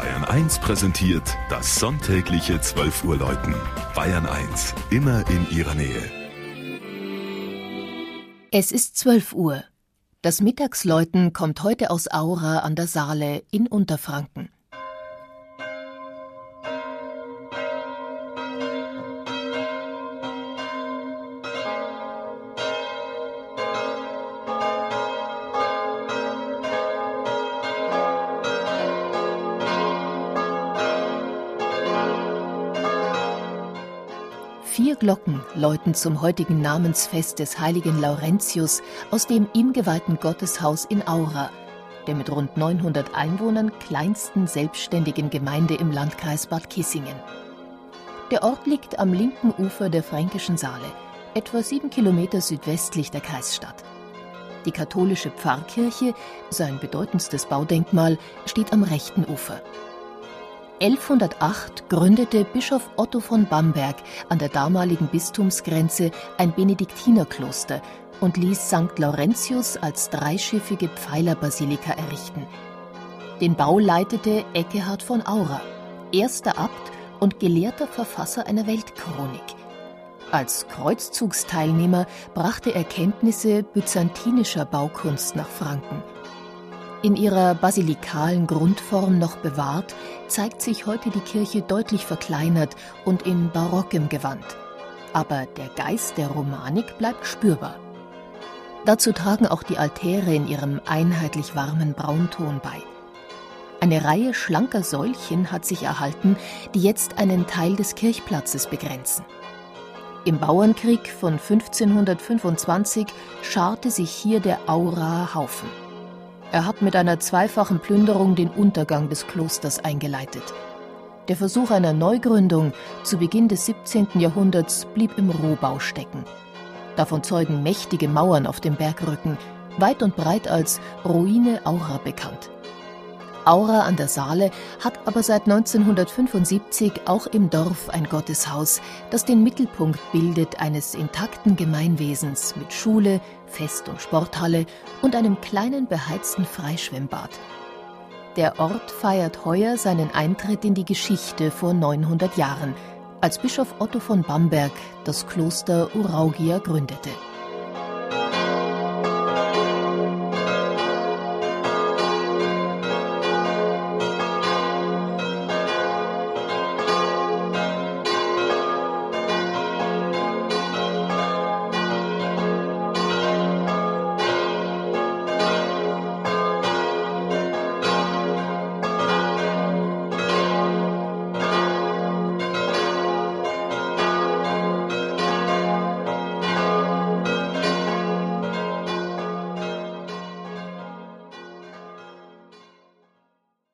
Bayern 1 präsentiert das sonntägliche 12 Uhr Läuten. Bayern 1, immer in ihrer Nähe. Es ist 12 Uhr. Das Mittagsläuten kommt heute aus Aura an der Saale in Unterfranken. Vier Glocken läuten zum heutigen Namensfest des heiligen Laurentius aus dem ihm geweihten Gotteshaus in Aura, der mit rund 900 Einwohnern kleinsten selbstständigen Gemeinde im Landkreis Bad Kissingen. Der Ort liegt am linken Ufer der Fränkischen Saale, etwa sieben Kilometer südwestlich der Kreisstadt. Die katholische Pfarrkirche, sein bedeutendstes Baudenkmal, steht am rechten Ufer. 1108 gründete Bischof Otto von Bamberg an der damaligen Bistumsgrenze ein Benediktinerkloster und ließ St. Laurentius als dreischiffige Pfeilerbasilika errichten. Den Bau leitete Eckehard von Aura, erster Abt und gelehrter Verfasser einer Weltchronik. Als Kreuzzugsteilnehmer brachte er Kenntnisse byzantinischer Baukunst nach Franken. In ihrer basilikalen Grundform noch bewahrt, zeigt sich heute die Kirche deutlich verkleinert und in barockem Gewand. Aber der Geist der Romanik bleibt spürbar. Dazu tragen auch die Altäre in ihrem einheitlich warmen Braunton bei. Eine Reihe schlanker Säulchen hat sich erhalten, die jetzt einen Teil des Kirchplatzes begrenzen. Im Bauernkrieg von 1525 scharte sich hier der Aura Haufen. Er hat mit einer zweifachen Plünderung den Untergang des Klosters eingeleitet. Der Versuch einer Neugründung zu Beginn des 17. Jahrhunderts blieb im Rohbau stecken. Davon zeugen mächtige Mauern auf dem Bergrücken, weit und breit als Ruine Aura bekannt. Aura an der Saale hat aber seit 1975 auch im Dorf ein Gotteshaus, das den Mittelpunkt bildet eines intakten Gemeinwesens mit Schule, Fest- und Sporthalle und einem kleinen beheizten Freischwimmbad. Der Ort feiert heuer seinen Eintritt in die Geschichte vor 900 Jahren, als Bischof Otto von Bamberg das Kloster Uraugia gründete.